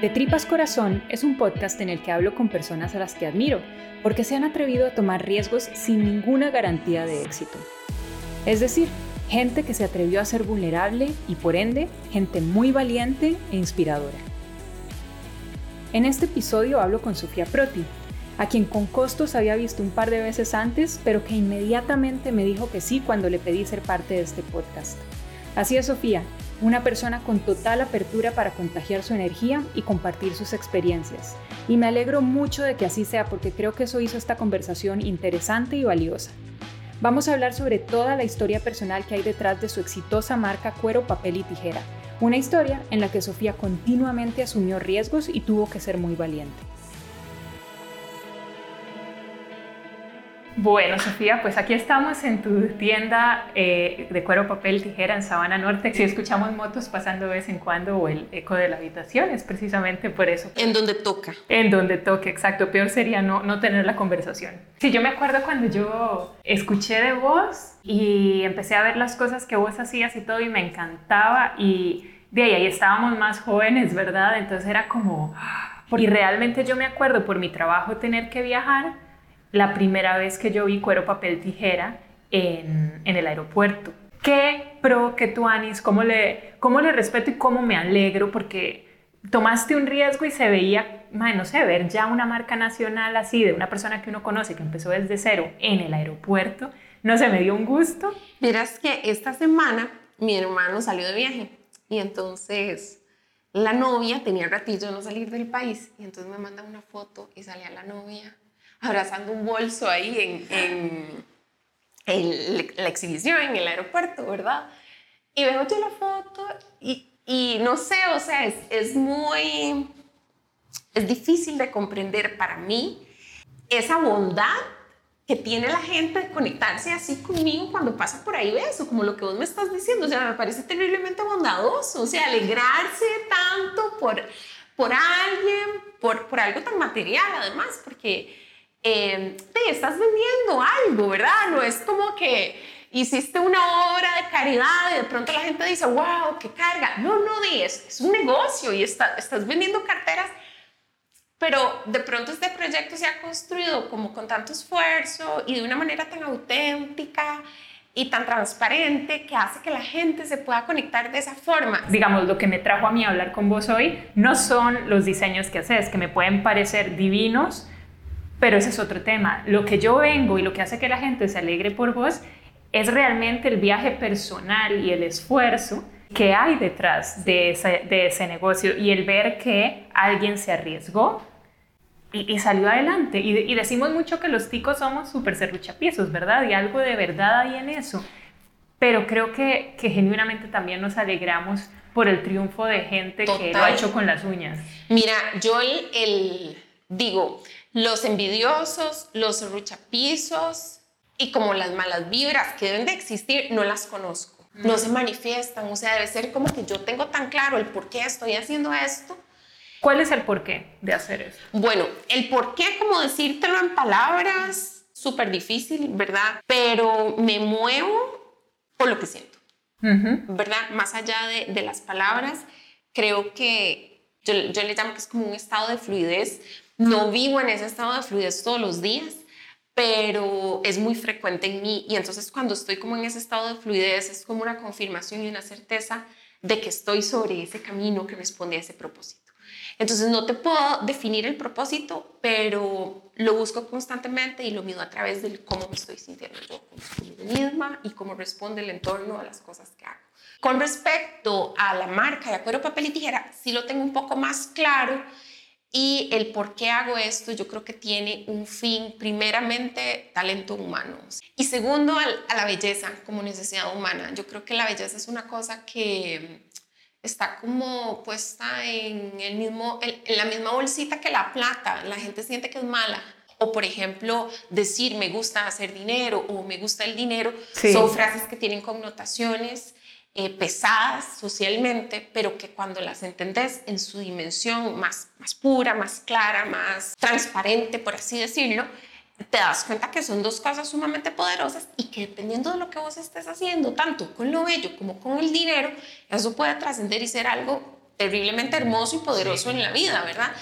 De Tripas Corazón es un podcast en el que hablo con personas a las que admiro, porque se han atrevido a tomar riesgos sin ninguna garantía de éxito. Es decir, gente que se atrevió a ser vulnerable y por ende, gente muy valiente e inspiradora. En este episodio hablo con Sofía Proti, a quien con costos había visto un par de veces antes, pero que inmediatamente me dijo que sí cuando le pedí ser parte de este podcast. Así es, Sofía, una persona con total apertura para contagiar su energía y compartir sus experiencias. Y me alegro mucho de que así sea porque creo que eso hizo esta conversación interesante y valiosa. Vamos a hablar sobre toda la historia personal que hay detrás de su exitosa marca Cuero, Papel y Tijera, una historia en la que Sofía continuamente asumió riesgos y tuvo que ser muy valiente. Bueno, Sofía, pues aquí estamos en tu tienda eh, de cuero, papel, tijera en Sabana Norte. Si escuchamos motos pasando de vez en cuando o el eco de la habitación, es precisamente por eso. En donde toca. En donde toque, exacto. Peor sería no, no tener la conversación. Sí, yo me acuerdo cuando yo escuché de vos y empecé a ver las cosas que vos hacías y todo y me encantaba y de ahí, ahí estábamos más jóvenes, ¿verdad? Entonces era como... Y realmente yo me acuerdo por mi trabajo tener que viajar la primera vez que yo vi cuero, papel, tijera en, el aeropuerto. Qué pro, qué tú, Anis, cómo le, cómo le respeto y cómo me alegro porque tomaste un riesgo y se veía, no sé, ver ya una marca nacional así de una persona que uno conoce que empezó desde cero en el aeropuerto, no se me dio un gusto. Miras que esta semana mi hermano salió de viaje y entonces la novia tenía ratillo de no salir del país y entonces me manda una foto y salía la novia abrazando un bolso ahí en, en, la exhibición, en el aeropuerto, ¿verdad? Y veo yo la foto y, y no sé, o sea, es, es muy, es difícil de comprender para mí esa bondad que tiene la gente de conectarse así conmigo cuando pasa por ahí eso, como lo que vos me estás diciendo, o sea, me parece terriblemente bondadoso, o sea, alegrarse tanto por, por alguien, por, por algo tan material además, porque eh, te estás vendiendo algo, ¿verdad? No es como que hiciste una obra de caridad y de pronto la gente dice, wow, qué carga. No, no, es, es un negocio y estás vendiendo carteras, pero de pronto este proyecto se ha construido como con tanto esfuerzo y de una manera tan auténtica y tan transparente que hace que la gente se pueda conectar de esa forma. Digamos, lo que me trajo a mí a hablar con vos hoy no son los diseños que haces, que me pueden parecer divinos, pero ese es otro tema. Lo que yo vengo y lo que hace que la gente se alegre por vos es realmente el viaje personal y el esfuerzo que hay detrás de ese, negocio y el ver que alguien se arriesgó y, salió adelante. Y, decimos mucho que los ticos somos súper serruchapiezos, ¿verdad? Y algo de verdad hay en eso. Pero creo que, que genuinamente también nos alegramos por el triunfo de gente que lo ha hecho con las uñas. Mira, yo el digo, los envidiosos, los ruchapizos y como las malas vibras que deben de existir, no las conozco. No se manifiestan, o sea, debe ser como que yo tengo tan claro el por qué estoy haciendo esto. ¿Cuál es el porqué de hacer esto? Bueno, el porqué, como decírtelo en palabras, súper difícil, ¿verdad? Pero me muevo por lo que siento, ¿verdad? Más allá de, de, las palabras, creo que yo, yo le llamo que es como un estado de fluidez no vivo en ese estado de fluidez todos los días, pero es muy frecuente en mí y entonces cuando estoy como en ese estado de fluidez es como una confirmación y una certeza de que estoy sobre ese camino que responde a ese propósito. Entonces no te puedo definir el propósito, pero lo busco constantemente y lo mido a través de cómo me estoy sintiendo yo misma y cómo responde el entorno a las cosas que hago. Con respecto a la marca de acuerdo papel y tijera, sí lo tengo un poco más claro y el por qué hago esto, yo creo que tiene un fin, primeramente, talento humano. Y segundo, a la belleza como necesidad humana. Yo creo que la belleza es una cosa que está como puesta en, el mismo, en la misma bolsita que la plata. La gente siente que es mala. O, por ejemplo, decir me gusta hacer dinero o me gusta el dinero, son frases que tienen connotaciones eh, pesadas socialmente, pero que cuando las entendés en su dimensión más, más pura, más clara, más transparente, por así decirlo, te das cuenta que son dos cosas sumamente poderosas y que dependiendo de lo que vos estés haciendo, tanto con lo bello como con el dinero, eso puede trascender y ser algo terriblemente hermoso y poderoso en la vida, ¿verdad?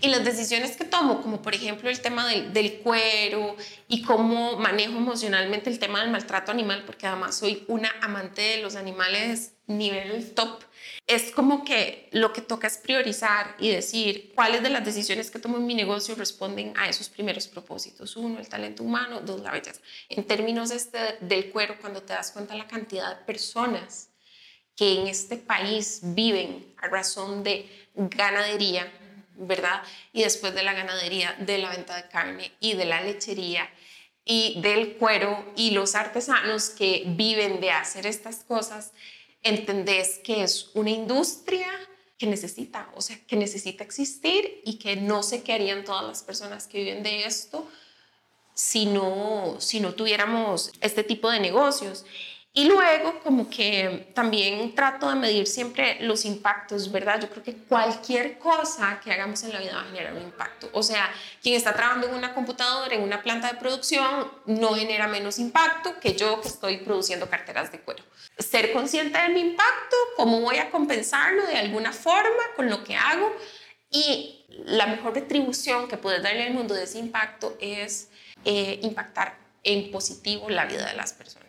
Y las decisiones que tomo, como por ejemplo el tema del, del, cuero y cómo manejo emocionalmente el tema del maltrato animal, porque además soy una amante de los animales nivel top, es como que lo que toca es priorizar y decir cuáles de las decisiones que tomo en mi negocio responden a esos primeros propósitos. Uno, el talento humano, dos, la belleza. En términos este del cuero, cuando te das cuenta la cantidad de personas que en este país viven a razón de ganadería, ¿verdad? Y después de la ganadería, de la venta de carne y de la lechería y del cuero y los artesanos que viven de hacer estas cosas, entendés que es una industria que necesita, o sea, que necesita existir y que no sé qué harían todas las personas que viven de esto si no, si no tuviéramos este tipo de negocios. Y luego, como que también trato de medir siempre los impactos, ¿verdad? Yo creo que cualquier cosa que hagamos en la vida va a generar un impacto. O sea, quien está trabajando en una computadora, en una planta de producción, no genera menos impacto que yo que estoy produciendo carteras de cuero. Ser consciente de mi impacto, cómo voy a compensarlo de alguna forma con lo que hago y la mejor retribución que puedes darle al mundo de ese impacto es eh, impactar en positivo la vida de las personas.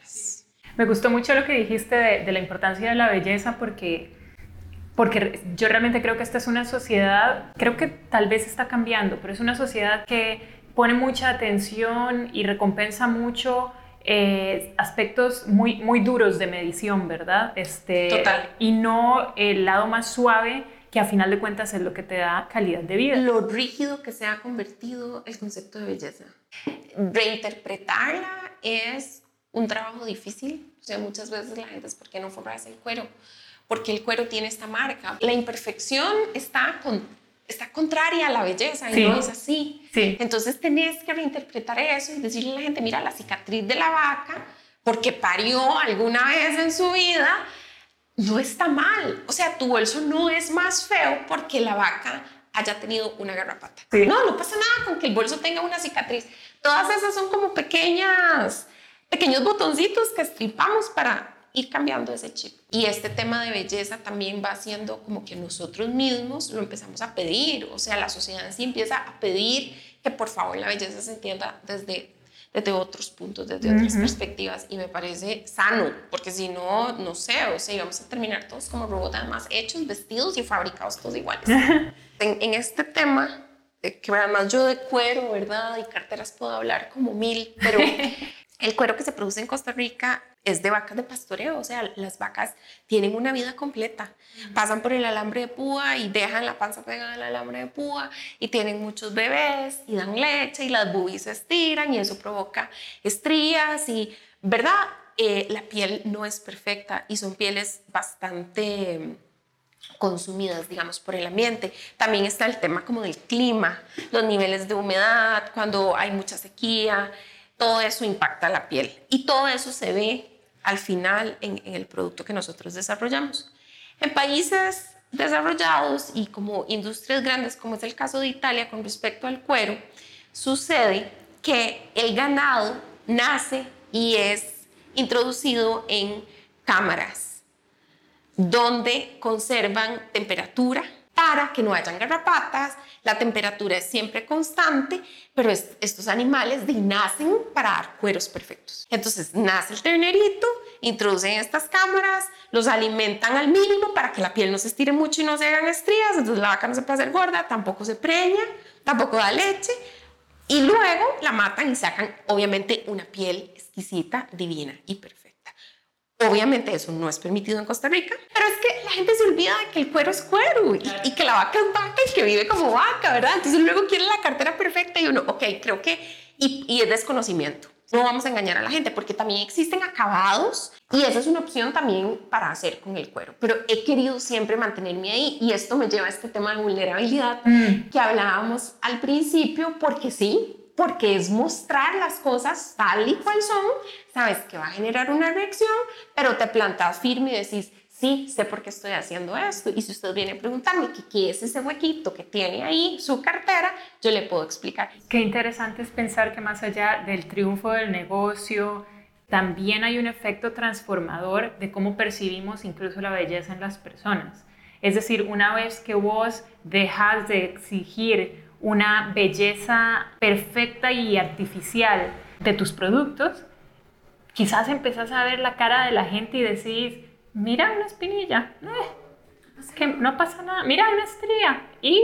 Me gustó mucho lo que dijiste de, la importancia de la belleza porque, porque yo realmente creo que esta es una sociedad, creo que tal vez está cambiando, pero es una sociedad que pone mucha atención y recompensa mucho eh, aspectos muy, muy duros de medición, ¿verdad? Este, Total. Y no el lado más suave que a final de cuentas es lo que te da calidad de vida. Lo rígido que se ha convertido el concepto de belleza. Reinterpretarla es un trabajo difícil. O sea, muchas veces la gente es, ¿por qué no forras el cuero? Porque el cuero tiene esta marca. La imperfección está, con, está contraria a la belleza y no es así. Sí. Entonces tenés que reinterpretar eso y decirle a la gente, mira, la cicatriz de la vaca, porque parió alguna vez en su vida, no está mal. O sea, tu bolso no es más feo porque la vaca haya tenido una garrapata. No, no pasa nada con que el bolso tenga una cicatriz. Todas esas son como pequeñas pequeños botoncitos que estripamos para ir cambiando ese chip. Y este tema de belleza también va haciendo como que nosotros mismos lo empezamos a pedir, o sea, la sociedad en sí empieza a pedir que por favor la belleza se entienda desde, desde otros puntos, desde otras perspectivas, y me parece sano, porque si no, no sé, o sea, íbamos a terminar todos como robots, además hechos, vestidos y fabricados todos iguales. en, en este tema, que además yo de cuero, ¿verdad? Y carteras puedo hablar como mil, pero El cuero que se produce en Costa Rica es de vacas de pastoreo, o sea, las vacas tienen una vida completa. Pasan por el alambre de púa y dejan la panza pegada al alambre de púa y tienen muchos bebés y dan leche y las boobies se estiran y eso provoca estrías y, ¿verdad? Eh, la piel no es perfecta y son pieles bastante consumidas, digamos, por el ambiente. También está el tema como del clima, los niveles de humedad, cuando hay mucha sequía, todo eso impacta la piel y todo eso se ve al final en, el producto que nosotros desarrollamos. En países desarrollados y como industrias grandes, como es el caso de Italia con respecto al cuero, sucede que el ganado nace y es introducido en cámaras donde conservan temperatura para que no hayan garrapatas, la temperatura es siempre constante, pero estos animales nacen para dar cueros perfectos. Entonces nace el ternerito, introducen estas cámaras, los alimentan al mínimo para que la piel no se estire mucho y no se hagan estrías, entonces la vaca no se puede hacer gorda, tampoco se preña, tampoco da leche, y luego la matan y sacan obviamente una piel exquisita, divina y perfecta. Obviamente eso no es permitido en Costa Rica, pero es que la gente se olvida de que el cuero es cuero y, que la vaca es vaca y que vive como vaca, ¿verdad? Entonces luego quiere la cartera perfecta y uno, ok, creo que, y, y es desconocimiento. No vamos a engañar a la gente porque también existen acabados y esa es una opción también para hacer con el cuero. Pero he querido siempre mantenerme ahí y esto me lleva a este tema de vulnerabilidad mm. que hablábamos al principio porque sí, porque es mostrar las cosas tal y cual son, sabes que va a generar una reacción, pero te plantas firme y decís, sí, sé por qué estoy haciendo esto. Y si usted viene a preguntarme qué es ese huequito que tiene ahí su cartera, yo le puedo explicar. Qué interesante es pensar que más allá del triunfo del negocio, también hay un efecto transformador de cómo percibimos incluso la belleza en las personas. Es decir, una vez que vos dejas de exigir una belleza perfecta y artificial de tus productos, quizás empezás a ver la cara de la gente y decís, mira una espinilla, eh, que no pasa nada, mira una estría. Y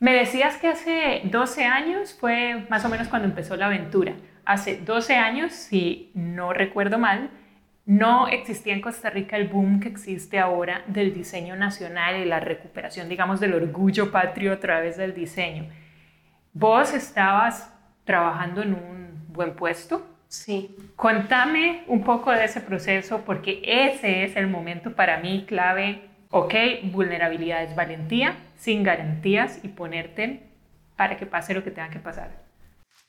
me decías que hace 12 años fue más o menos cuando empezó la aventura. Hace 12 años, si no recuerdo mal, no existía en Costa Rica el boom que existe ahora del diseño nacional y la recuperación, digamos, del orgullo patrio a través del diseño. Vos estabas trabajando en un buen puesto, Sí. Contame un poco de ese proceso porque ese es el momento para mí clave. Ok, vulnerabilidad es valentía, sin garantías y ponerte para que pase lo que tenga que pasar.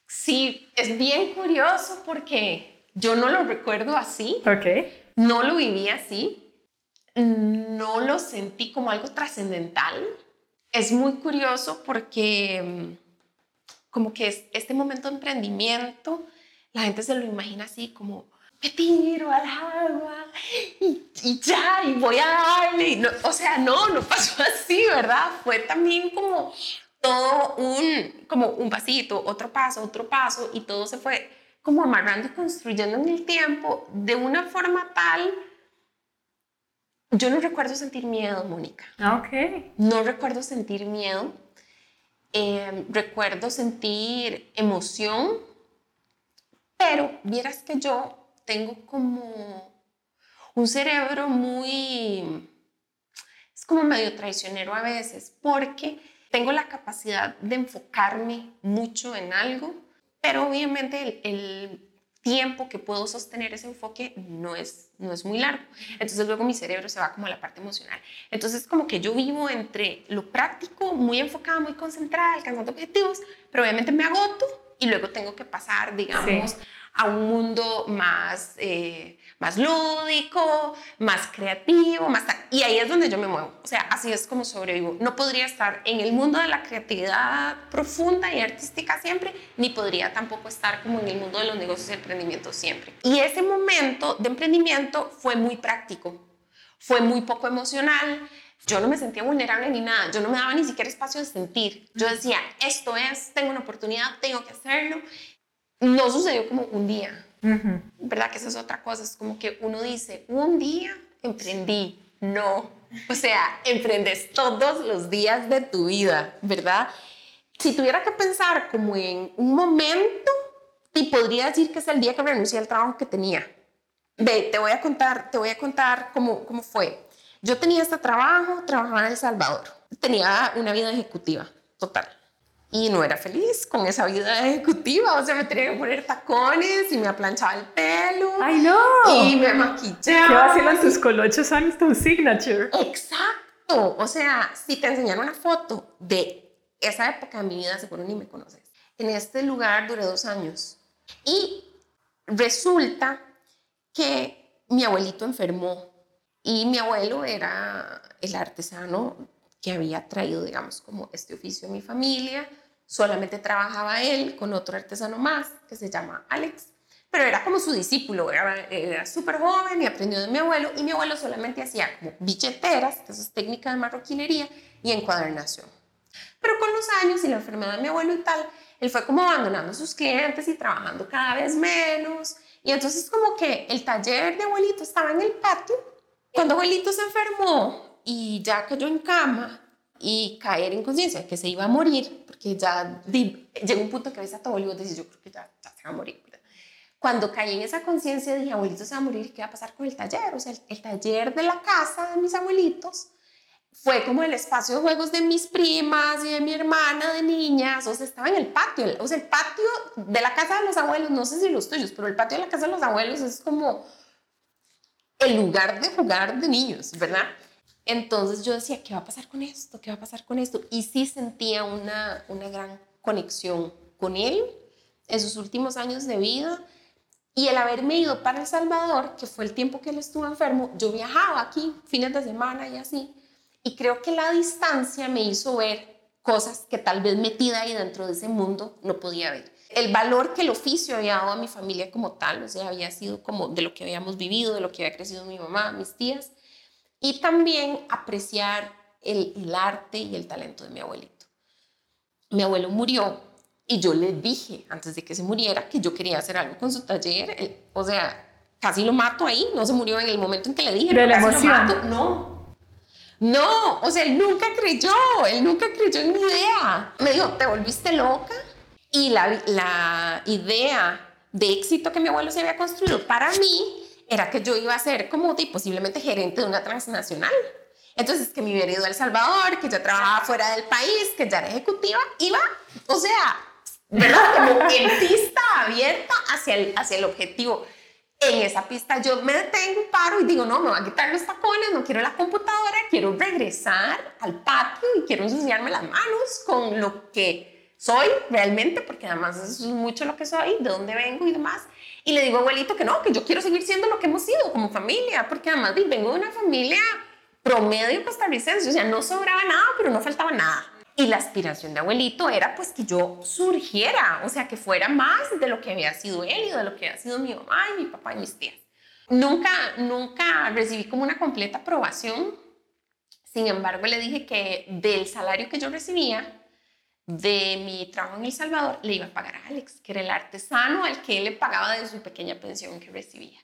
Sí, es bien curioso porque yo no lo recuerdo así. Ok. No lo viví así. No lo sentí como algo trascendental. Es muy curioso porque mm, como que es este momento de emprendimiento la gente se lo imagina así como, me tiro al agua y, ya, y voy a darle. no, o sea, no, no pasó así, ¿verdad? Fue también como todo un, como un pasito, otro paso, otro paso, y todo se fue como amarrando y construyendo en el tiempo de una forma tal... Yo no recuerdo sentir miedo, Mónica. Ah, ok. No recuerdo sentir miedo. Eh, recuerdo sentir emoción, pero vieras que yo tengo como un cerebro muy, es como medio traicionero a veces, porque tengo la capacidad de enfocarme mucho en algo, pero obviamente el, tiempo que puedo sostener ese enfoque no es, no es muy largo. Entonces luego mi cerebro se va como a la parte emocional. Entonces como que yo vivo entre lo práctico, muy enfocada, muy concentrada, alcanzando objetivos, pero obviamente me agoto y luego tengo que pasar, digamos, a un mundo más, eh, más lúdico, más creativo, más... Y ahí es donde yo me muevo. O sea, así es como sobrevivo. No podría estar en el mundo de la creatividad profunda y artística siempre, ni podría tampoco estar como en el mundo de los negocios y emprendimiento siempre. Y ese momento de emprendimiento fue muy práctico, fue muy poco emocional, yo no me sentía vulnerable ni nada, yo no me daba ni siquiera espacio de sentir. Yo decía, esto es, tengo una oportunidad, tengo que hacerlo no sucedió como un día, ¿verdad? Que esa es otra cosa, es como que uno dice, un día emprendí, no, o sea, emprendes todos los días de tu vida, ¿verdad? Si tuviera que pensar como en un momento, te podría decir que es el día que renuncié al trabajo que tenía. Ve, te voy a contar, te voy a contar cómo, cómo fue. Yo tenía este trabajo, trabajaba en El Salvador, tenía una vida ejecutiva, total y no era feliz con esa vida ejecutiva, o sea, me tenía que poner tacones y me planchaba el pelo. ¡Ay, no! Y me maquillaba. ¿Qué vacilan tus colochos son tu signature? Exacto, o sea, si te enseñara una foto de esa época de mi vida, seguro ni me conoces. En este lugar duré dos años y resulta que mi abuelito enfermó y mi abuelo era el artesano que había traído, digamos, como este oficio a mi familia solamente trabajaba él con otro artesano más que se llama Alex, pero era como su discípulo, era, súper joven y aprendió de mi abuelo y mi abuelo solamente hacía como billeteras, que eso es técnica de marroquinería y encuadernación. Pero con los años y la enfermedad de mi abuelo y tal, él fue como abandonando sus clientes y trabajando cada vez menos. Y entonces como que el taller de abuelito estaba en el patio. Cuando abuelito se enfermó y ya cayó en cama, y caer en conciencia que se iba a morir, porque ya llegó un punto que ves a abuelo y dices, yo creo que ya, se va a morir. Cuando caí en esa conciencia dije, abuelito se va a morir, ¿qué va a pasar con el taller? O sea, el, taller de la casa de mis abuelitos fue como el espacio de juegos de mis primas y de mi hermana de niñas, o sea, estaba en el patio, o sea, el patio de la casa de los abuelos, no sé si los tuyos, pero el patio de la casa de los abuelos es como el lugar de jugar de niños, ¿verdad? Entonces yo decía, ¿qué va a pasar con esto? ¿Qué va a pasar con esto? Y sí sentía una, una gran conexión con él en sus últimos años de vida. Y el haberme ido para El Salvador, que fue el tiempo que él estuvo enfermo, yo viajaba aquí fines de semana y así. Y creo que la distancia me hizo ver cosas que tal vez metida ahí dentro de ese mundo no podía ver. El valor que el oficio había dado a mi familia como tal, o sea, había sido como de lo que habíamos vivido, de lo que había crecido mi mamá, mis tías, y también apreciar el, el arte y el talento de mi abuelito. Mi abuelo murió y yo le dije antes de que se muriera que yo quería hacer algo con su taller. o sea, casi lo mato ahí. No se murió en el momento en que le dije. De la emoción. No. No, o sea, él nunca creyó. Él nunca creyó en mi idea. Me dijo, te volviste loca. Y la, la idea de éxito que mi abuelo se había construido para mí era que yo iba a ser como y posiblemente gerente de una transnacional. Entonces, que me hubiera ido a El Salvador, que yo trabajaba fuera del país, que ya era ejecutiva, iba, o sea, ¿verdad? Como en pista abierta hacia el, hacia el objetivo. En esa pista yo me detengo, paro y digo, no, me voy a quitar los tacones, no quiero la computadora, quiero regresar al patio y quiero ensuciarme las manos con lo que soy realmente, porque además es mucho lo que soy, de dónde vengo y demás. Y le digo abuelito que no, que yo quiero seguir siendo lo que hemos sido como familia, porque además vengo de una familia promedio costarricense, o sea, no sobraba nada, pero no faltaba nada. Y la aspiración de abuelito era pues que yo surgiera, o sea, que fuera más de lo que había sido él y de lo que había sido mi mamá y mi papá y mis tías. Nunca, nunca recibí como una completa aprobación. Sin embargo, le dije que del salario que yo recibía de mi trabajo en El Salvador, le iba a pagar a Alex, que era el artesano al que él le pagaba de su pequeña pensión que recibía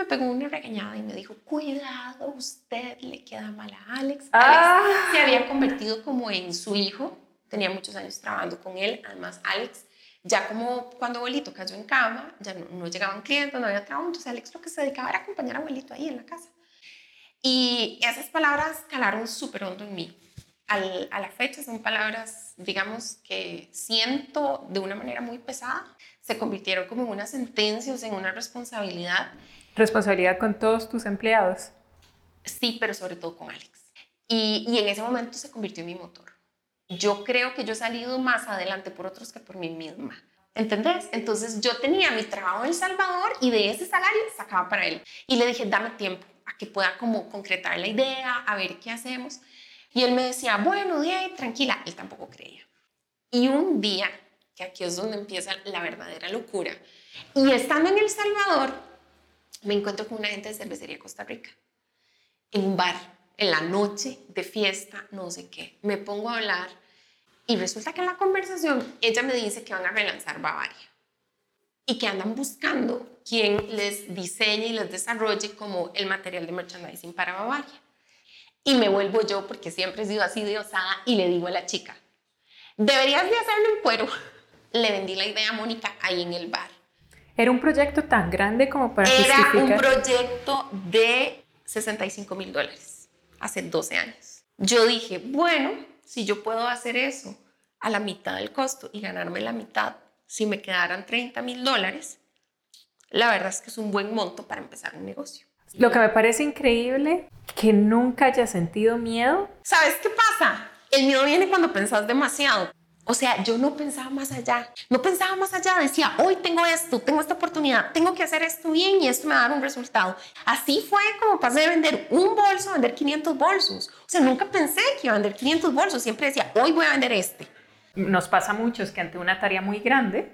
me pegó una regañada y me dijo, cuidado, usted le queda mal a Alex. Ah. Alex se había convertido como en su hijo, tenía muchos años trabajando con él, además Alex, ya como cuando abuelito cayó en cama, ya no, llegaban clientes, no había trabajo, entonces Alex lo que se dedicaba era acompañar a abuelito ahí en la casa. Y esas palabras calaron súper hondo en mí. A la fecha son palabras, digamos, que siento de una manera muy pesada, se convirtieron como en una sentencia, o sea, en una responsabilidad responsabilidad con todos tus empleados. Sí, pero sobre todo con Alex. Y, y, en ese momento se convirtió en mi motor. Yo creo que yo he salido más adelante por otros que por mí misma. ¿Entendés? Entonces yo tenía mi trabajo en El Salvador y de ese salario sacaba para él. Y le dije, dame tiempo a que pueda como concretar la idea, a ver qué hacemos. Y él me decía, bueno, día tranquila. Él tampoco creía. Y un día, que aquí es donde empieza la verdadera locura, y estando en El Salvador, me encuentro con una gente de cervecería Costa Rica, en un bar, en la noche, de fiesta, no sé qué. Me pongo a hablar y resulta que en la conversación ella me dice que van a relanzar Bavaria y que andan buscando quien les diseñe y les desarrolle como el material de merchandising para Bavaria. Y me vuelvo yo, porque siempre he sido así de osada, y le digo a la chica, deberías de hacerlo en cuero. Le vendí la idea a Mónica ahí en el bar. ¿Era un proyecto tan grande como para Era un proyecto de 65 mil dólares hace 12 años. Yo dije, bueno, si yo puedo hacer eso a la mitad del costo y ganarme la mitad, si me quedaran 30 mil dólares, la verdad es que es un buen monto para empezar un negocio. Lo que me parece increíble, que nunca haya sentido miedo. ¿Sabes qué pasa? El miedo viene cuando pensás demasiado. O sea, yo no pensaba más allá, no pensaba más allá, decía, hoy tengo esto, tengo esta oportunidad, tengo que hacer esto bien y esto me va a dar un resultado. Así fue como pasé de vender un bolso a vender 500 bolsos. O sea, nunca pensé que iba a vender 500 bolsos, siempre decía, hoy voy a vender este. Nos pasa mucho es que ante una tarea muy grande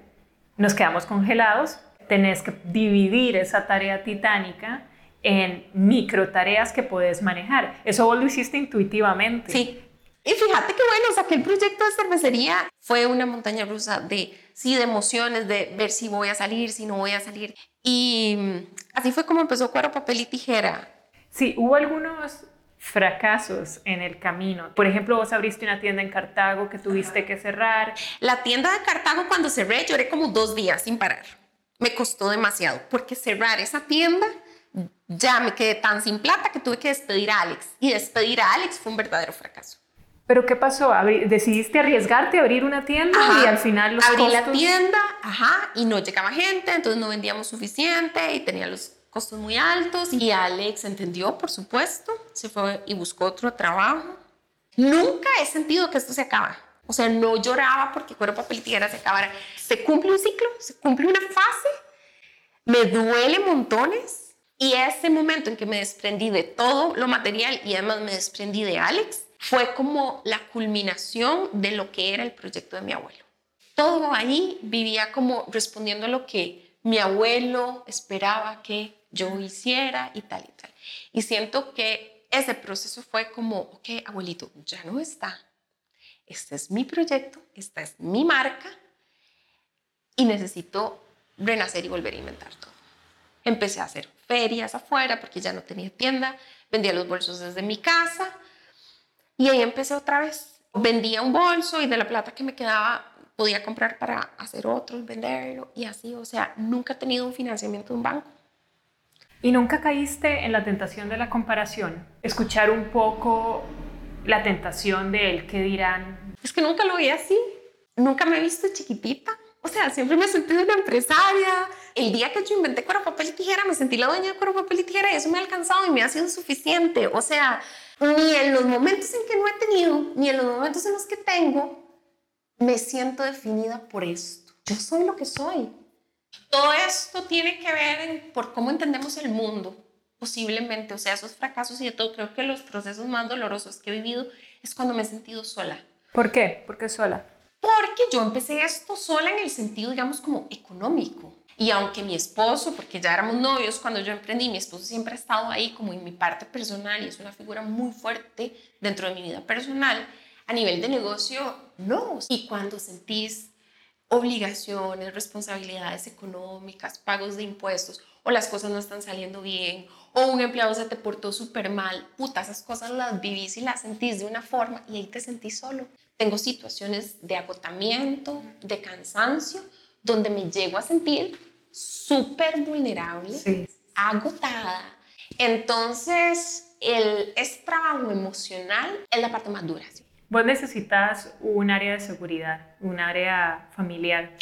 nos quedamos congelados, tenés que dividir esa tarea titánica en micro tareas que puedes manejar. Eso vos lo hiciste intuitivamente. Sí, y fíjate que bueno, o sea, que el proyecto de cervecería fue una montaña rusa de, sí, de emociones, de ver si voy a salir, si no voy a salir. Y mm, así fue como empezó Cuero, Papel y Tijera. Sí, hubo algunos fracasos en el camino. Por ejemplo, vos abriste una tienda en Cartago que tuviste que cerrar. La tienda de Cartago cuando cerré lloré como dos días sin parar. Me costó demasiado porque cerrar esa tienda ya me quedé tan sin plata que tuve que despedir a Alex. Y despedir a Alex fue un verdadero fracaso. ¿Pero qué pasó? ¿Decidiste arriesgarte a abrir una tienda y al final los Abrí la tienda, ajá, y no llegaba gente, entonces no vendíamos suficiente y tenía los costos muy altos. Y Alex entendió, por supuesto, se fue y buscó otro trabajo. Nunca he sentido que esto se acaba. O sea, no lloraba porque cuero, papel y tijera se acabara. Se cumple un ciclo, se cumple una fase. Me duele montones. Y ese momento en que me desprendí de todo lo material y además me desprendí de Alex, fue como la culminación de lo que era el proyecto de mi abuelo. Todo ahí vivía como respondiendo a lo que mi abuelo esperaba que yo hiciera y tal y tal. Y siento que ese proceso fue como, ok, abuelito, ya no está. Este es mi proyecto, esta es mi marca y necesito renacer y volver a inventar todo. Empecé a hacer ferias afuera porque ya no tenía tienda, vendía los bolsos desde mi casa y ahí empecé otra vez. Vendía un bolso y de la plata que me quedaba podía comprar para hacer otro, venderlo y así. O sea, nunca he tenido un financiamiento de un banco. ¿Y nunca caíste en la tentación de la comparación? Escuchar un poco la tentación de él, ¿qué dirán? Es que nunca lo vi así. Nunca me he visto chiquitita. O sea, siempre me sentido una empresaria. El día que yo inventé cuero, papel y tijera, me sentí la dueña de cuero, papel y tijera y eso me ha alcanzado y me ha sido suficiente. O sea, ni en los momentos en que no he tenido, ni en los momentos en los que tengo, me siento definida por esto. Yo soy lo que soy. Todo esto tiene que ver por cómo entendemos el mundo, posiblemente. O sea, esos fracasos y de todo, creo que los procesos más dolorosos que he vivido es cuando me he sentido sola. ¿Por qué? ¿Por qué sola? Porque yo empecé esto sola en el sentido, digamos, como económico. Y aunque mi esposo, porque ya éramos novios cuando yo emprendí, mi esposo siempre ha estado ahí como en mi parte personal y es una figura muy fuerte dentro de mi vida personal, a nivel de negocio, no. Y cuando sentís obligaciones, responsabilidades económicas, pagos de impuestos, o las cosas no están saliendo bien, o un empleado se te portó súper mal, puta, esas cosas las vivís y las sentís de una forma y ahí te sentís solo. Tengo situaciones de agotamiento, de cansancio, donde me llego a sentir súper vulnerable, agotada. Entonces, el, ese trabajo emocional es la parte más dura. Vos necesitas un área de seguridad, un área familiar.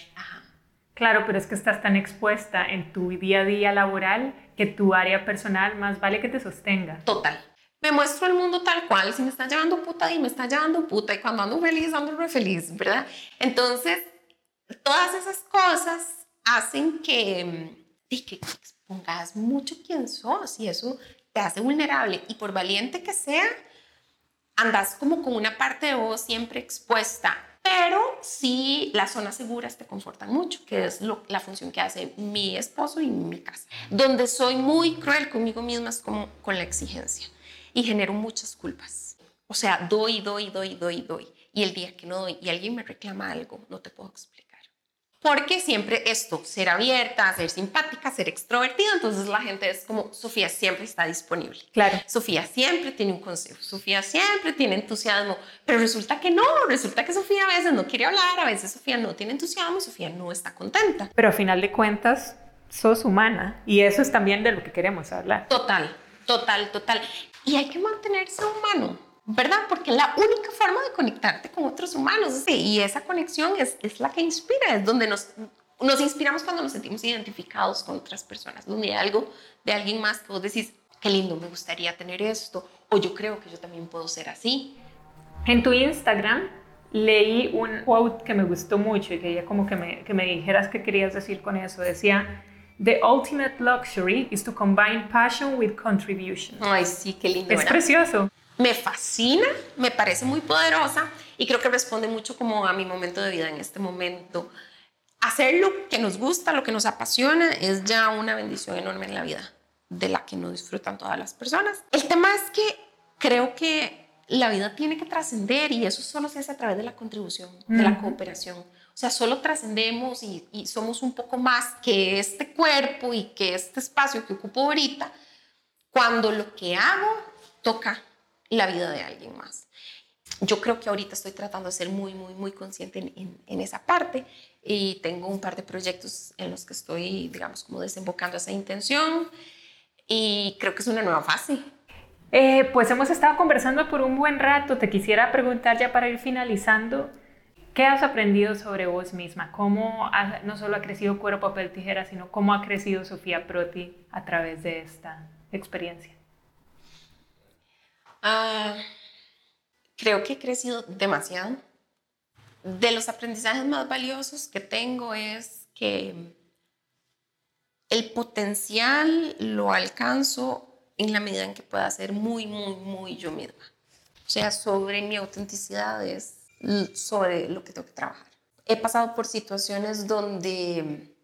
Claro, pero es que estás tan expuesta en tu día a día laboral que tu área personal más vale que te sostenga. Total. Me muestro el mundo tal cual. Si me está llevando puta y me está llevando puta. Y cuando ando feliz, ando re feliz, ¿verdad? Entonces, todas esas cosas hacen que, que expongas mucho quién sos y eso te hace vulnerable. Y por valiente que sea, andas como con una parte de vos siempre expuesta. Pero sí, las zonas seguras te confortan mucho, que es la función que hace mi esposo y mi casa. Donde soy muy cruel conmigo misma es como con la exigencia y genero muchas culpas. O sea, doy, doy, doy, doy, doy. Y el día que no doy y alguien me reclama algo, no te puedo explicar porque siempre esto, ser abierta, ser simpática, ser extrovertida, entonces la gente es como, Sofía siempre está disponible. Claro. Sofía siempre tiene un consejo, Sofía siempre tiene entusiasmo, pero resulta que no, resulta que Sofía a veces no quiere hablar, a veces Sofía no tiene entusiasmo, Sofía no está contenta. Pero a final de cuentas, sos humana y eso es también de lo que queremos hablar. Total, total, total. Y hay que mantenerse humano. ¿verdad? Porque la única forma de conectarte con otros humanos y esa conexión es, es la que inspira, es donde nos, nos inspiramos cuando nos sentimos identificados con otras personas, donde hay algo de alguien más que vos decís, qué lindo, me gustaría tener esto, o yo creo que yo también puedo ser así. En tu Instagram leí un quote que me gustó mucho y quería como que me, que me dijeras qué querías decir con eso. Decía, The ultimate luxury is to combine passion with contribution. Ay, sí, qué lindo. Es precioso me fascina, me parece muy poderosa y creo que responde mucho como a mi momento de vida en este momento. Hacer lo que nos gusta, lo que nos apasiona, es ya una bendición enorme en la vida, de la que no disfrutan todas las personas. El tema es que creo que la vida tiene que trascender y eso solo se hace a través de la contribución, de la cooperación. O sea, solo trascendemos y, y somos un poco más que este cuerpo y que este espacio que ocupo ahorita cuando lo que hago toca la vida de alguien más. Yo creo que ahorita estoy tratando de ser muy, muy, muy consciente en, esa parte y tengo un par de proyectos en los que estoy, digamos, como desembocando esa intención y creo que es una nueva fase. Eh, pues hemos estado conversando por un buen rato. Te quisiera preguntar ya para ir finalizando, ¿qué has aprendido sobre vos misma? ¿Cómo no solo ha crecido Cuero, Papel, Tijera, sino cómo ha crecido Sofía Proti a través de esta experiencia? Ah, creo que he crecido demasiado. De los aprendizajes más valiosos que tengo es que el potencial lo alcanzo en la medida en que pueda ser muy, muy, muy yo misma. O sea, sobre mi autenticidad es sobre lo que tengo que trabajar. He pasado por situaciones donde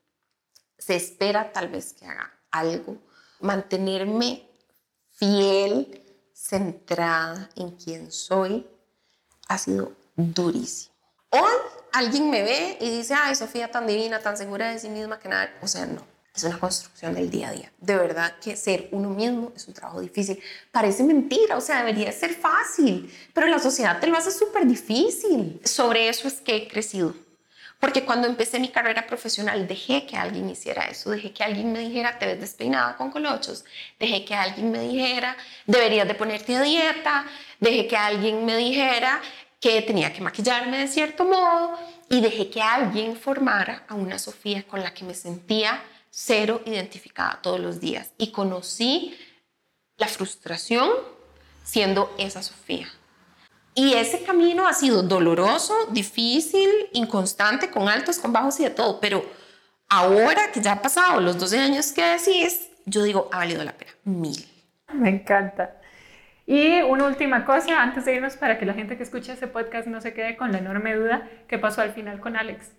se espera tal vez que haga algo, mantenerme fiel centrada en quién soy, ha sido durísimo. Hoy alguien me ve y dice, ay, Sofía tan divina, tan segura de sí misma que nada. O sea, no. Es una construcción del día a día. De verdad que ser uno mismo es un trabajo difícil. Parece mentira, o sea, debería ser fácil, pero la sociedad te lo hace súper difícil. Sobre eso es que he crecido. Porque cuando empecé mi carrera profesional dejé que alguien hiciera eso, dejé que alguien me dijera, te ves despeinada con colochos, dejé que alguien me dijera, deberías de ponerte a dieta, dejé que alguien me dijera que tenía que maquillarme de cierto modo y dejé que alguien formara a una Sofía con la que me sentía cero identificada todos los días y conocí la frustración siendo esa Sofía. Y ese camino ha sido doloroso, difícil, inconstante, con altos, con bajos y de todo, pero ahora que ya ha pasado los 12 años que decís, yo digo, ha valido la pena, mil. Me encanta. Y una última cosa, antes de irnos, para que la gente que escucha ese podcast no se quede con la enorme duda, ¿qué pasó al final con Alex?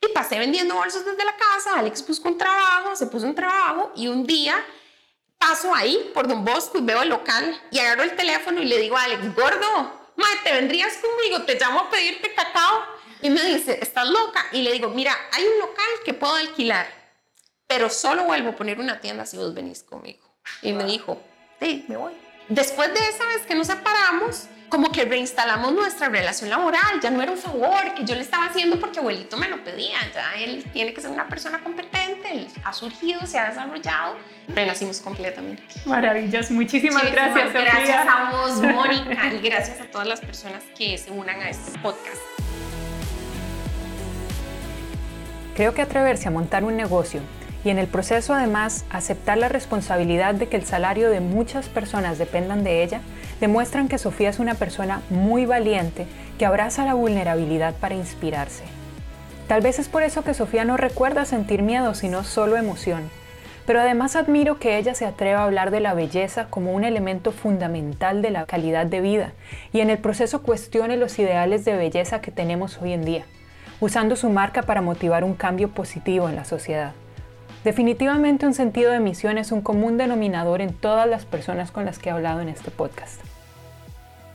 Y pasé vendiendo bolsos desde la casa, Alex buscó un trabajo, se puso un trabajo y un día paso ahí por Don Bosco y veo el local y agarro el teléfono y le digo a Alex, gordo, madre, ¿te vendrías conmigo? Te llamo a pedirte cacao. Y me dice, ¿estás loca? Y le digo, mira, hay un local que puedo alquilar, pero solo vuelvo a poner una tienda si vos venís conmigo. Y me dijo, sí, me voy. Después de esa vez que nos separamos, como que reinstalamos nuestra relación laboral, ya no era un favor que yo le estaba haciendo porque abuelito me lo pedía, ya él tiene que ser una persona competente, él ha surgido, se ha desarrollado, renacimos completamente. Maravillas, muchísimas gracias. Gracias a vos, Mónica, y gracias a todas las personas que se unan a este podcast. Creo que atreverse a montar un negocio y en el proceso además aceptar la responsabilidad de que el salario de muchas personas dependan de ella, demuestran que Sofía es una persona muy valiente que abraza la vulnerabilidad para inspirarse. Tal vez es por eso que Sofía no recuerda sentir miedo, sino solo emoción. Pero además admiro que ella se atreva a hablar de la belleza como un elemento fundamental de la calidad de vida y en el proceso cuestione los ideales de belleza que tenemos hoy en día, usando su marca para motivar un cambio positivo en la sociedad. Definitivamente un sentido de misión es un común denominador en todas las personas con las que he hablado en este podcast.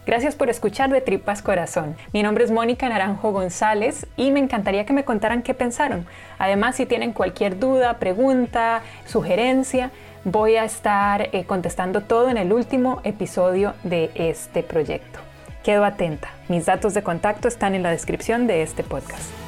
Gracias por escuchar de Tripas Corazón. Mi nombre es Mónica Naranjo González y me encantaría que me contaran qué pensaron. Además, si tienen cualquier duda, pregunta, sugerencia, voy a estar eh, contestando todo en el último episodio de este proyecto. Quedo atenta. Mis datos de contacto están en la descripción de este podcast.